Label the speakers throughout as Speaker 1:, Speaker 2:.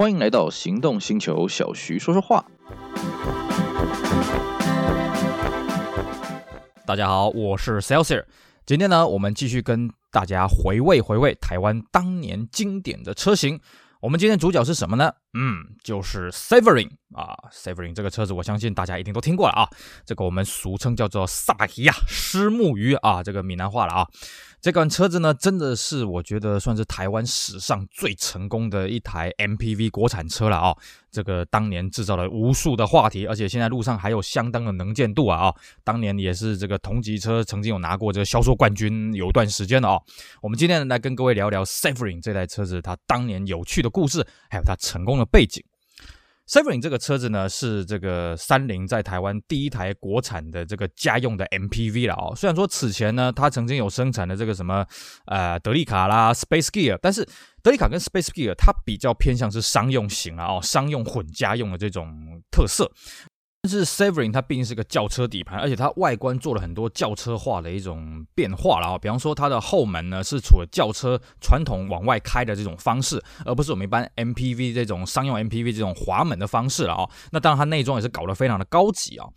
Speaker 1: 欢迎来到行动星球，小徐说说话。大家好，我是 Celsius。今天呢，我们继续跟大家回味回味台湾当年经典的车型。我们今天主角是什么呢？嗯，就是 Savering 啊，Savering 这个车子，我相信大家一定都听过了啊。这个我们俗称叫做萨巴提亚虱目鱼啊，这个闽南话了啊。这款车子呢，真的是我觉得算是台湾史上最成功的一台 MPV 国产车了啊！这个当年制造了无数的话题，而且现在路上还有相当的能见度啊！啊，当年也是这个同级车曾经有拿过这个销售冠军有一段时间的啊。我们今天来跟各位聊聊 Saverin 这台车子它当年有趣的故事，还有它成功的背景。Severin 这个车子呢，是这个三菱在台湾第一台国产的这个家用的 MPV 了哦。虽然说此前呢，它曾经有生产的这个什么呃德利卡啦、Space Gear，但是德利卡跟 Space Gear 它比较偏向是商用型啊，哦，商用混家用的这种特色。但是 Saverin 它毕竟是个轿车底盘，而且它外观做了很多轿车化的一种变化了啊。比方说，它的后门呢是除了轿车传统往外开的这种方式，而不是我们一般 MPV 这种商用 MPV 这种滑门的方式了啊。那当然，它内装也是搞得非常的高级啊。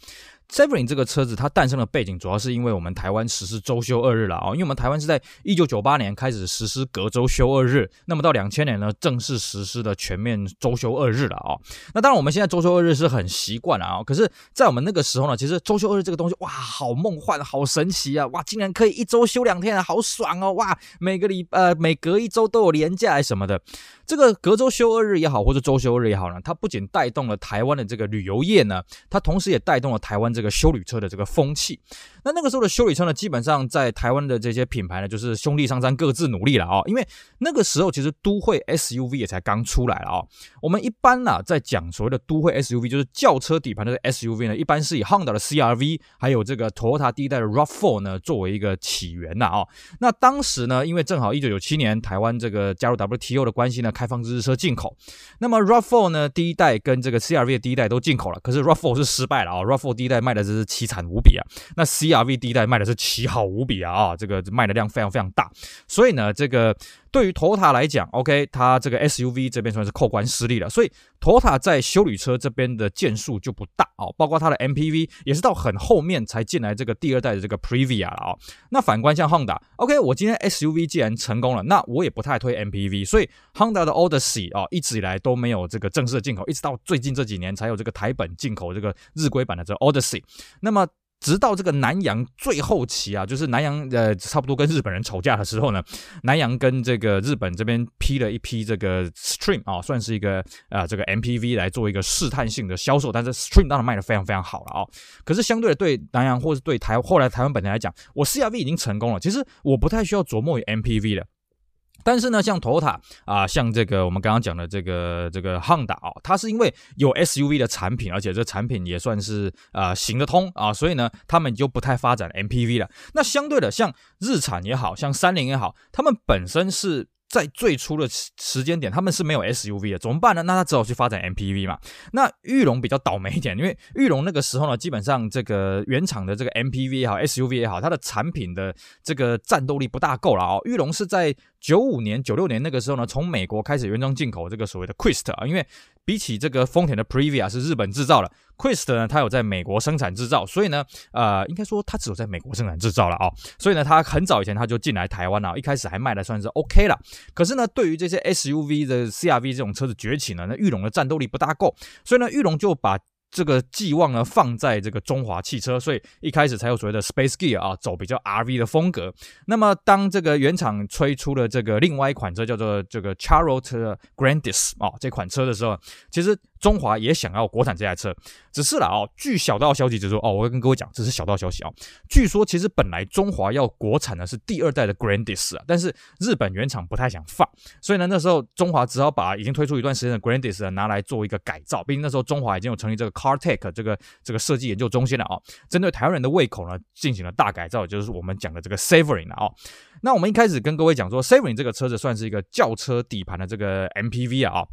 Speaker 1: Saverin 这个车子它诞生的背景，主要是因为我们台湾实施周休二日了啊，因为我们台湾是在一九九八年开始实施隔周休二日，那么到两千年呢，正式实施的全面周休二日了啊。那当然我们现在周休二日是很习惯了啊，可是，在我们那个时候呢，其实周休二日这个东西哇，好梦幻，好神奇啊，哇，竟然可以一周休两天啊，好爽哦，哇，每个礼呃每隔一周都有连假什么的。这个隔周休二日也好，或者周休二日也好呢，它不仅带动了台湾的这个旅游业呢，它同时也带动了台湾这个这个修旅车的这个风气。那那个时候的修理车呢，基本上在台湾的这些品牌呢，就是兄弟商战，各自努力了啊。因为那个时候其实都会 SUV 也才刚出来了啊。我们一般呢，在讲所谓的都会 SUV，就是轿车底盘的 SUV 呢，一般是以 Honda 的 CRV，还有这个 Toyota 第一代的 RAV4 呢，作为一个起源呐啊。那当时呢，因为正好一九九七年台湾这个加入 WTO 的关系呢。开放日车进口，那么 RAV4 呢，第一代跟这个 CRV 的第一代都进口了，可是 RAV4 是失败了啊，RAV4 第一代卖的真是凄惨无比啊，那 C CRV 第一代卖的是奇好无比啊啊，这个卖的量非常非常大，所以呢，这个。对于 Toyota 来讲，OK，它这个 SUV 这边算是扣关失利了，所以 Toyota 在休旅车这边的件数就不大哦，包括它的 MPV 也是到很后面才进来这个第二代的这个 Previa 了哦。那反观像 Honda，OK，我今天 SUV 既然成功了，那我也不太推 MPV，所以 Honda 的 Odyssey 哦一直以来都没有这个正式的进口，一直到最近这几年才有这个台本进口这个日规版的这 Odyssey，那么。直到这个南洋最后期啊，就是南洋呃，差不多跟日本人吵架的时候呢，南洋跟这个日本这边批了一批这个 Stream 啊，算是一个、呃、这个 MPV 来做一个试探性的销售，但是 Stream 当然卖的非常非常好了啊。可是相对的，对南洋或是对台后来台湾本地来讲，我 CRV 已经成功了，其实我不太需要琢磨于 MPV 了。但是呢，像途达啊，像这个我们刚刚讲的这个这个汉达啊，它是因为有 SUV 的产品，而且这产品也算是啊行得通啊，所以呢，他们就不太发展 MPV 了。那相对的，像日产也好，像三菱也好，他们本身是。在最初的时间点，他们是没有 SUV 的，怎么办呢？那他只好去发展 MPV 嘛。那玉龙比较倒霉一点，因为玉龙那个时候呢，基本上这个原厂的这个 MPV 也好，SUV 也好，它的产品的这个战斗力不大够了哦。玉龙是在九五年、九六年那个时候呢，从美国开始原装进口这个所谓的 Quest 啊，因为比起这个丰田的 Previa 是日本制造的，Quest 呢，它有在美国生产制造，所以呢，呃，应该说它只有在美国生产制造了啊，所以呢，它很早以前它就进来台湾了，一开始还卖的算是 OK 了，可是呢，对于这些 SUV 的 CRV 这种车子崛起呢，那裕隆的战斗力不大够，所以呢，裕隆就把。这个寄望呢，放在这个中华汽车，所以一开始才有所谓的 Space Gear 啊，走比较 RV 的风格。那么当这个原厂推出了这个另外一款车叫做这个 Charlotte Grandis 啊这款车的时候，其实。中华也想要国产这台车，只是了哦。据小道消息就说，哦，我会跟各位讲，这是小道消息啊。据说其实本来中华要国产的是第二代的 Grandis 啊，但是日本原厂不太想放，所以呢，那时候中华只好把已经推出一段时间的 Grandis 拿来做一个改造。毕竟那时候中华已经有成立这个 CarTech 这个这个设计研究中心了啊，针对台湾人的胃口呢进行了大改造，就是我们讲的这个 Savoring 啊。那我们一开始跟各位讲说，Savoring 这个车子算是一个轿车底盘的这个 MPV 啊。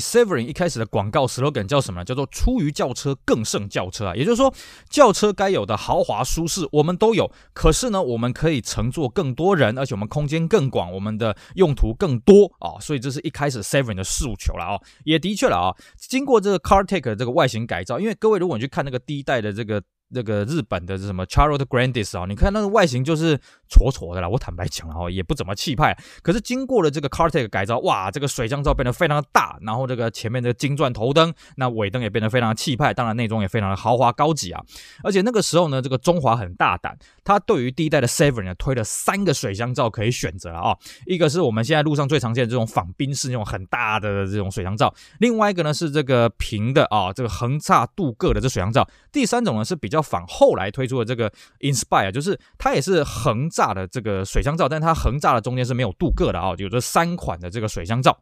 Speaker 1: Severin 一开始的广告 slogan 叫什么呢？叫做“出于轿车更胜轿车”啊，也就是说，轿车该有的豪华舒适我们都有，可是呢，我们可以乘坐更多人，而且我们空间更广，我们的用途更多啊，所以这是一开始 Severin 的诉求了啊，也的确了啊，经过这个 CarTech 这个外形改造，因为各位如果你去看那个第一代的这个。那个日本的什么 Charlotte Grandis 啊，你看那个外形就是矬矬的啦。我坦白讲了哦，也不怎么气派。可是经过了这个 CarTech 改造，哇，这个水箱罩变得非常的大，然后这个前面的金钻头灯，那尾灯也变得非常的气派。当然内装也非常的豪华高级啊。而且那个时候呢，这个中华很大胆，它对于第一代的 Seven 呢推了三个水箱罩可以选择啊。一个是我们现在路上最常见的这种仿宾士那种很大的这种水箱罩，另外一个呢是这个平的啊，这个横栅镀铬的这水箱罩。第三种呢是比较仿后来推出的这个 Inspire，就是它也是横栅的这个水箱罩，但它横栅的中间是没有镀铬的啊，有这三款的这个水箱罩。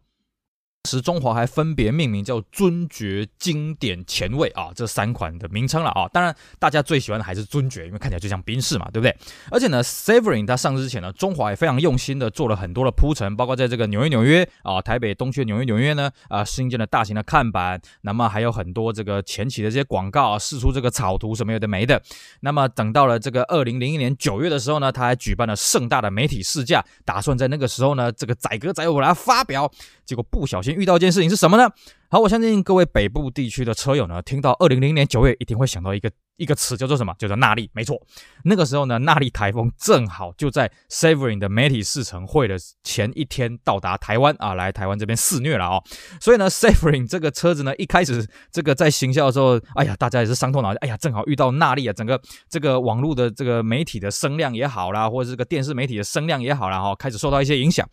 Speaker 1: 时中华还分别命名叫尊爵、经典、前卫啊，这三款的名称了啊。当然，大家最喜欢的还是尊爵，因为看起来就像宾士嘛，对不对？而且呢，Severin 它上市之前呢，中华也非常用心的做了很多的铺陈，包括在这个纽约纽约啊，台北东区纽约纽约呢啊，新建了大型的看板，那么还有很多这个前期的这些广告啊，试出这个草图什么有的没的。那么等到了这个二零零一年九月的时候呢，他还举办了盛大的媒体试驾，打算在那个时候呢，这个载歌载舞来发表，结果不小心。遇到一件事情是什么呢？好，我相信各位北部地区的车友呢，听到二零零年九月，一定会想到一个一个词，叫做什么？叫做纳莉。没错，那个时候呢，纳莉台风正好就在 Severin 的媒体试乘会的前一天到达台湾啊，来台湾这边肆虐了哦。所以呢，Severin 这个车子呢，一开始这个在行销的时候，哎呀，大家也是伤透脑筋，哎呀，正好遇到纳莉啊，整个这个网络的这个媒体的声量也好啦，或者这个电视媒体的声量也好啦，哈，开始受到一些影响。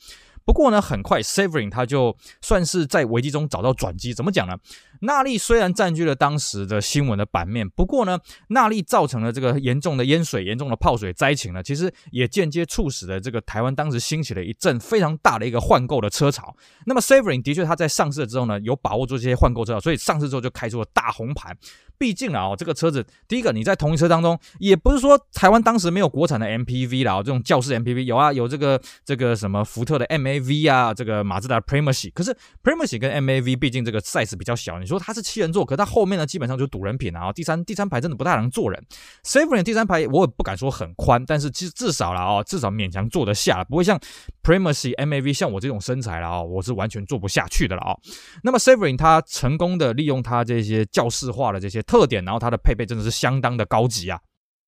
Speaker 1: 不过呢，很快，Savering 他就算是在危机中找到转机。怎么讲呢？纳利虽然占据了当时的新闻的版面，不过呢，纳利造成了这个严重的淹水、严重的泡水灾情呢，其实也间接促使了这个台湾当时兴起了一阵非常大的一个换购的车潮。那么 s a v e r i n g 的确他在上市了之后呢，有把握住这些换购车潮，所以上市之后就开出了大红盘。毕竟啊，这个车子，第一个你在同一车当中，也不是说台湾当时没有国产的 MPV 啦，这种轿式 MPV 有啊，有这个这个什么福特的 MAV 啊，这个马自达 Premacy，可是 Premacy 跟 MAV 毕竟这个 size 比较小，你说他是七人座，可他后面呢基本上就赌人品啊，第三第三排真的不太能坐人。Severin 第三排我也不敢说很宽，但是至至少了哦，至少勉强坐得下，不会像 Premacy MAV 像我这种身材了啊，我是完全坐不下去的了啊。那么 Savrin 他成功的利用他这些教室化的这些。特点，然后它的配备真的是相当的高级啊。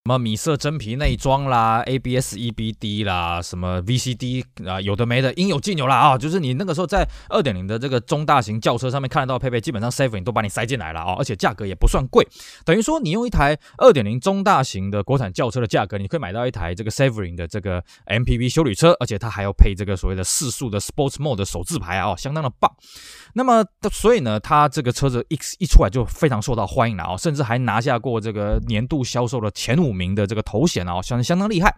Speaker 1: 什么米色真皮内装啦，ABS EBD 啦，什么 VCD 啊，有的没的，应有尽有啦啊！就是你那个时候在二点零的这个中大型轿车上面看得到配备，基本上 Severin 都把你塞进来了啊，而且价格也不算贵，等于说你用一台二点零中大型的国产轿车的价格，你可以买到一台这个 Severin 的这个 MPV 休旅车，而且它还要配这个所谓的四速的 Sports Mode 的手自排啊，相当的棒。那么所以呢，它这个车子一一出来就非常受到欢迎了啊，甚至还拿下过这个年度销售的前五。名的这个头衔啊，相相当厉害。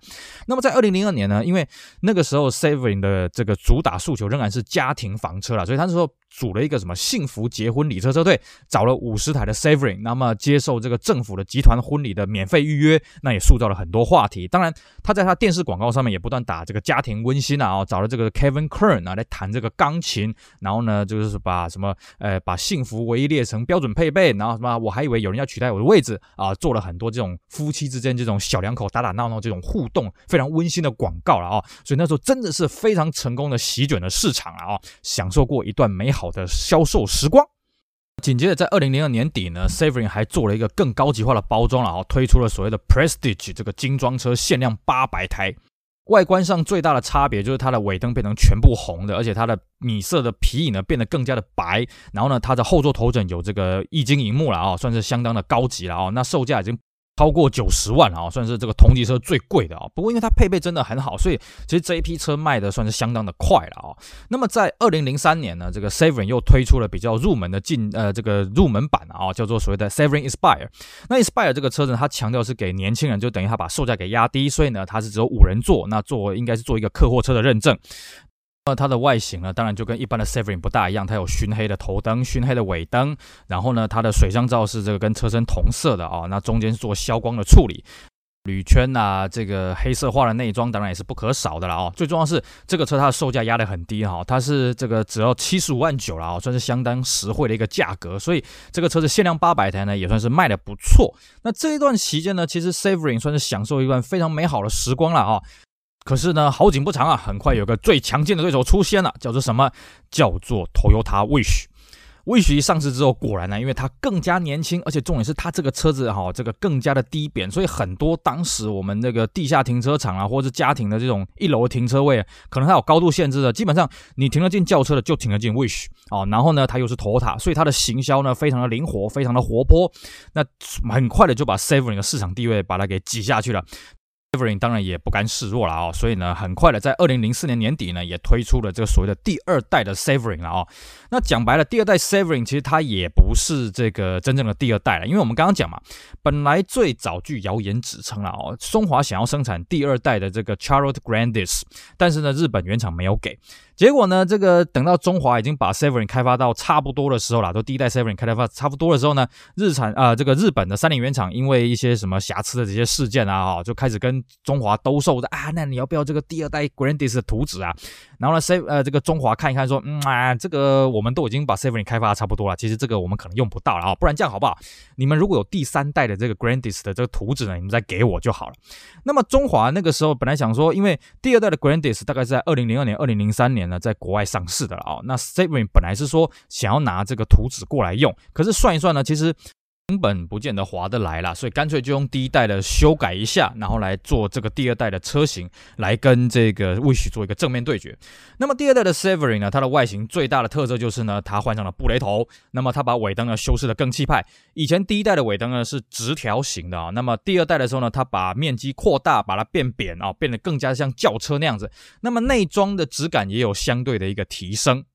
Speaker 1: 那么在二零零二年呢，因为那个时候 Savin 的这个主打诉求仍然是家庭房车了，所以他那时候。组了一个什么幸福结婚礼车车队，找了五十台的 Savoring 那么接受这个政府的集团婚礼的免费预约，那也塑造了很多话题。当然，他在他电视广告上面也不断打这个家庭温馨啊，哦，找了这个 Kevin Kern 啊来弹这个钢琴，然后呢就是把什么呃把幸福唯一列成标准配备，然后什么我还以为有人要取代我的位置啊，做了很多这种夫妻之间这种小两口打打闹闹这种互动非常温馨的广告了啊，哦，所以那时候真的是非常成功的席卷了市场了啊，哦，享受过一段美好。好的销售时光。紧接着，在二零零二年底呢，Severin 还做了一个更高级化的包装了，然后推出了所谓的 Prestige 这个精装车，限量八百台。外观上最大的差别就是它的尾灯变成全部红的，而且它的米色的皮影呢变得更加的白。然后呢，它的后座头枕有这个液晶萤幕了啊，算是相当的高级了啊。那售价已经。超过九十万啊，算是这个同级车最贵的啊。不过因为它配备真的很好，所以其实这一批车卖的算是相当的快了啊。那么在二零零三年呢，这个 Seven 又推出了比较入门的进呃这个入门版啊，叫做所谓的 Seven Inspire。那 Inspire 这个车子，它强调是给年轻人，就等于它把售价给压低，所以呢它是只有五人座，那做应该是做一个客货车的认证。那它的外形呢，当然就跟一般的 Severin 不大一样，它有熏黑的头灯、熏黑的尾灯，然后呢，它的水箱罩是这个跟车身同色的啊、那中间是做消光的处理。铝圈啊，这个黑色化的内装当然也是不可少的了哦。最重要是这个车它的售价压得很低哈，它是这个只要七十五万九了哦，算是相当实惠的一个价格。所以这个车子限量八百台呢，也算是卖得不错。那这一段期间呢，其实 SAVING 算是享受一段非常美好的时光了啊。可是呢，好景不长啊，很快有个最强劲的对手出现了，叫做什么？叫做 Toyota Wish。Wish 一上市之后，果然呢，因为它更加年轻，而且重点是它这个车子哈，这个更加的低扁，所以很多当时我们那个地下停车场啊，或者是家庭的这种一楼的停车位，可能它有高度限制的，基本上你停得进轿车的就停得进 Wish 哦。然后呢，它又是 Toyota，所以它的行销呢非常的灵活，非常的活泼，那很快的就把 Saverin 的市场地位把它给挤下去了。Savering 当然也不甘示弱了哦，所以呢，很快的在二零零四年年底呢，也推出了这个所谓的第二代的 Savering 了哦。那讲白了，第二代 Savering 其实它也不是这个真正的第二代了，因为我们刚刚讲嘛，本来最早据谣言指称了哦，松华想要生产第二代的这个 Charlotte Grandis，但是呢，日本原厂没有给。结果呢，这个等到中华已经把 Severin 开发到差不多的时候了，都第一代 Severin 开发差不多的时候呢，日产啊、这个日本的三菱原厂因为一些什么瑕疵的这些事件啊，哈，就开始跟中华兜售的啊，那你要不要这个第二代 Grandis 的图纸啊？然后呢，Sav 呃这个中华看一看说，嗯啊，这个我们都已经把 Saverin 开发的差不多了，其实这个我们可能用不到了啊，不然这样好不好？你们如果有第三代的这个 Grandis 的这个图纸呢，你们再给我就好了。那么中华那个时候本来想说，因为第二代的 Grandis 大概是在二零零二年、二零零三年在国外上。市的了啊，那 Severin 本来是说想要拿这个图纸过来用，可是算一算呢，其实。根本不见得划得来啦，所以干脆就用第一代的修改一下，然后来做这个第二代的车型，来跟这个 Wish 做一个正面对决。那么第二代的 Saveri 呢，它的外形最大的特色就是呢，它换上了布雷头，那么它把尾灯呢修饰得更气派。以前第一代的尾灯呢是直条形的啊，那么第二代的时候呢，它把面积扩大，把它变扁啊，变得更加像轿车那样子。那么内装的质感也有相对的一个提升。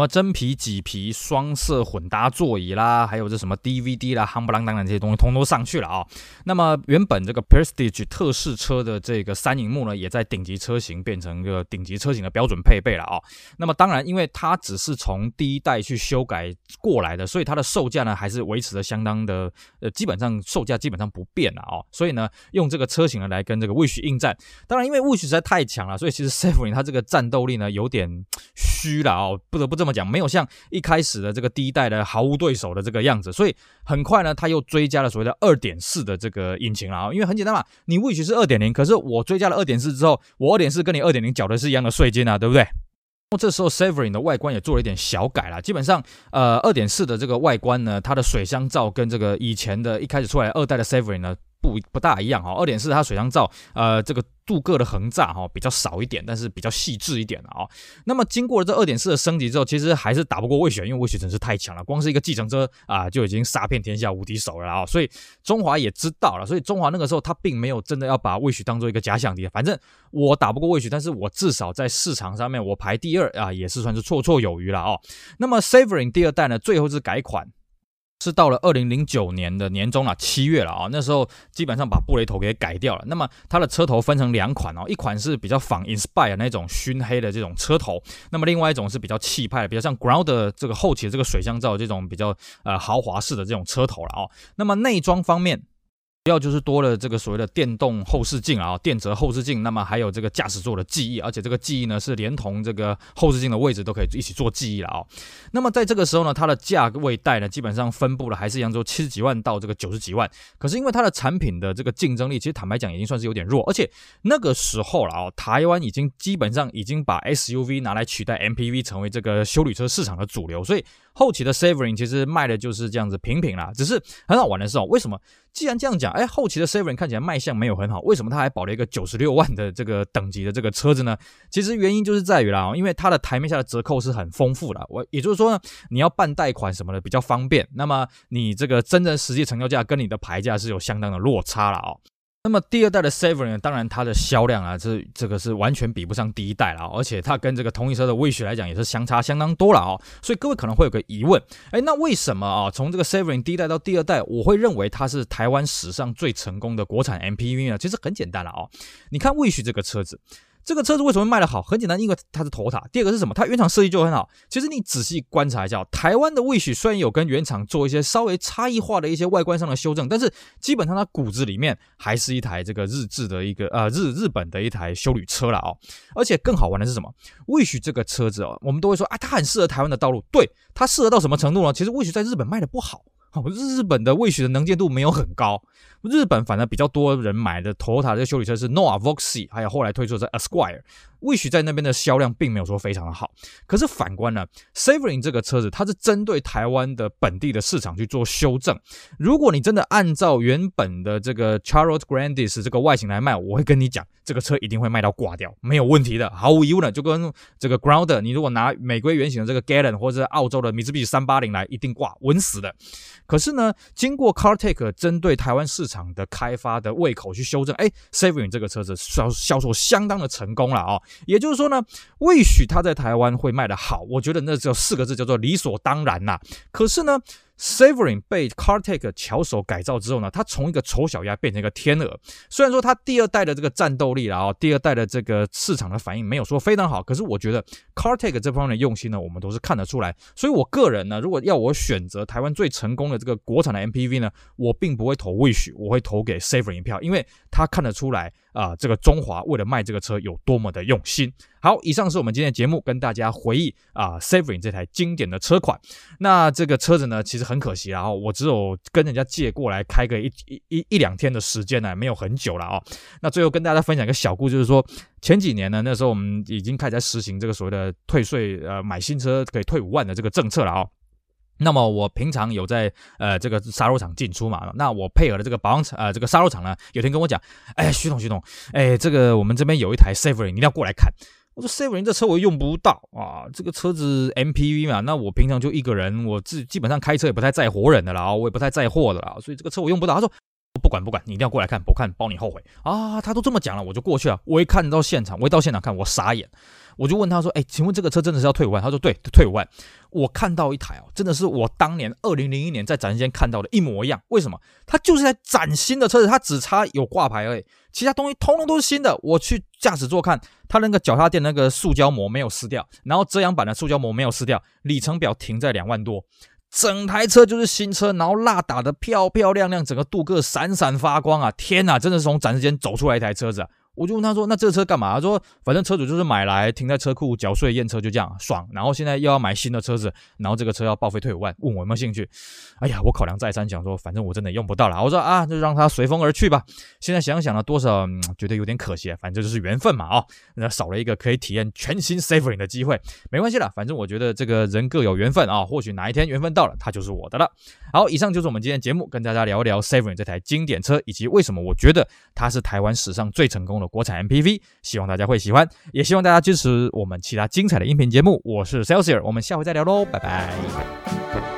Speaker 1: 什么真皮、麂皮、双色混搭座椅啦，还有这什么 DVD 啦、夯不啷当的这些东西，通通上去了啊、那么原本这个 Prestige 特仕车的这个三荧幕呢，也在顶级车型变成一个顶级车型的标准配备了啊、哦。那么当然，因为它只是从第一代去修改过来的，所以它的售价呢还是维持的相当的呃，基本上售价基本上不变了啊、哦。所以呢，用这个车型呢来跟这个 Wish 应战。当然，因为 Wish 实在太强了，所以其实 Saverin 它这个战斗力呢有点虚了啊、哦，不得不这么。讲，没有像一开始的这个第一代的毫无对手的这个样子，所以很快呢，他又追加了所谓的二点四的这个引擎了啊。因为很简单嘛，你 Wish 是二点零，可是我追加了二点四之后，我二点四跟你二点零缴的是一样的税金啊，对不对？那这时候 Saverin 的外观也做了一点小改了，基本上呃二点四的这个外观呢，它的水箱罩跟这个以前的一开始出来二代的 Saverin 呢。不不大一样哈，二点四它水箱罩，呃，这个镀铬的横栅哈比较少一点，但是比较细致一点啊。那么经过了这二点四的升级之后，其实还是打不过魏雪因为魏雪真是太强了，光是一个计程车啊就已经杀遍天下无敌手了啊。所以中华也知道了，所以中华那个时候他并没有真的要把魏雪当做一个假想敌，反正我打不过魏雪但是我至少在市场上面我排第二啊，也是算是绰绰有余了啊。那么 Savering 第二代呢，最后是改款。是到了二零零九年的年中了，七月了啊，那时候基本上把布雷头给改掉了。那么它的车头分成两款哦，一款是比较仿 Inspire 那种熏黑的这种车头，那么另外一种是比较气派的，比较像 Ground 这个后期的这个水箱罩这种比较呃豪华式的这种车头了哦。那么内装方面。要就是多了这个所谓的电动后视镜啊，电折后视镜，那么还有这个驾驶座的记忆，而且这个记忆呢是连同这个后视镜的位置都可以一起做记忆了啊。那么在这个时候呢，它的价位带呢基本上分布了还是一样，就七十几万到这个九十几万。可是因为它的产品的这个竞争力，其实坦白讲已经算是有点弱，而且那个时候了啊，台湾已经基本上已经把 SUV 拿来取代 MPV 成为这个休旅车市场的主流，所以后期的 Savering 其实卖的就是这样子平平啦。只是很好玩的是哦，为什么？既然这样讲，哎，后期的 Savering 看起来卖相没有很好，为什么他还保了一个九十六万的这个等级的这个车子呢？其实原因就是在于啦，因为它的台面下的折扣是很丰富的，我也就是说呢，你要办贷款什么的比较方便，那么你这个真正实际成交价跟你的牌价是有相当的落差了哦。那么第二代的 Saverin 当然它的销量啊，这这个是完全比不上第一代了，而且它跟这个同一车的 Wish 来讲也是相差相当多了哦。所以各位可能会有个疑问，哎，那为什么啊，从这个 Saverin 第一代到第二代，我会认为它是台湾史上最成功的国产 MPV 呢？其实很简单了哦，你看 Wish 这个车子。这个车子为什么卖得好？很简单，因为它是头塔。第二个是什么？它原厂设计就很好。其实你仔细观察一下，台湾的 Wish 虽然有跟原厂做一些稍微差异化的一些外观上的修正，但是基本上它骨子里面还是一台这个日制的一个呃日日本的一台修旅车了哦。而且更好玩的是什么？Wish 这个车子哦，我们都会说啊，它很适合台湾的道路。对，它适合到什么程度呢？其实 Wish 在日本卖的不好。哦，日本的未许的能见度没有很高。日本反而比较多人买的 Toyota 这个修理车是 Noah Voxy，还有后来推出的 Esquire。Wish 在那边的销量并没有说非常的好。可是反观呢，Savering 这个车子，它是针对台湾的本地的市场去做修正。如果你真的按照原本的这个 Charlotte Grandis 这个外形来卖，我会跟你讲，这个车一定会卖到挂掉，没有问题的，毫无疑问的。就跟这个 Grounder，你如果拿美规原型的这个 Gallon 或者澳洲的米兹比三八零来，一定挂稳死的。可是呢，经过 CarTech 针对台湾市场的开发的胃口去修正，哎，Savering 这个车子销销售相当的成功了啊、也就是说呢未许他在台湾会卖得好，我觉得那只有四个字叫做理所当然呐。可是呢，Saverin 被 CarTech 巧手改造之后呢，它从一个丑小鸭变成一个天鹅。虽然说它第二代的这个战斗力啦，第二代的这个市场的反应没有说非常好，可是我觉得 CarTech 这方面的用心呢，我们都是看得出来。所以我个人呢，如果要我选择台湾最成功的这个国产的 MPV 呢，我并不会投 Wish，我会投给 Saverin 一票，因为他看得出来啊，这个中华为了卖这个车有多么的用心。好，以上是我们今天的节目，跟大家回忆啊 Saverin 这台经典的车款。那这个车子呢，其实很可惜啊，我只有跟人家借过来开个一一一一两天的时间呢，没有很久了啊。那最后跟大家分享一个小故事，就是说前几年呢，那时候我们已经开始在实行这个所谓的退税，呃，买新车可以退五万的这个政策了啊。那么我平常有在呃这个沙鹿厂进出嘛，那我配合的这个保养厂呃这个杀肉厂呢，有天跟我讲，哎，徐总徐总，哎，这个我们这边有一台 Savory，你一定要过来看。我说 Seven 这车我用不到啊，这个车子 MPV 嘛，那我平常就一个人，我自基本上开车也不太载活人的啦，我也不太载货的啦，所以这个车我用不到。他说不管不管，你一定要过来看，不看包你后悔啊。他都这么讲了，我就过去了。我一看到现场，我一到现场看，我傻眼，我就问他说，哎，请问这个车真的是要退五万？他说对，退五万。我看到一台哦，真的是我当年二零零一年在展示间看到的一模一样。为什么？它就是台崭新的车子，它只差有挂牌而已，其他东西通通都是新的。我去驾驶座看，它那个脚踏垫那个塑胶膜没有撕掉，然后遮阳板的塑胶膜没有撕掉，里程表停在两万多，整台车就是新车，然后蜡打得漂漂亮亮，整个镀铬闪闪发光啊！天哪，真的是从展示间走出来一台车子啊！我就问他说：“那这车干嘛？”他说：“反正车主就是买来停在车库缴税验车就这样爽。然后现在又要买新的车子，然后这个车要报废退五万，问我有没有兴趣？哎呀，我考量再三，想说反正我真的用不到了。我说啊，就让它随风而去吧。现在想想呢多少，觉得有点可惜。反正就是缘分嘛，哦，那少了一个可以体验全新 Saverin 的机会，没关系了。反正我觉得这个人各有缘分啊，或许哪一天缘分到了，它就是我的了。好，以上就是我们今天节目，跟大家聊一聊 Saverin 这台经典车，以及为什么我觉得它是台湾史上最成功的国产 MPV，希望大家会喜欢，也希望大家支持我们其他精彩的音频节目。我是 Celsius，我们下回再聊喽，拜拜。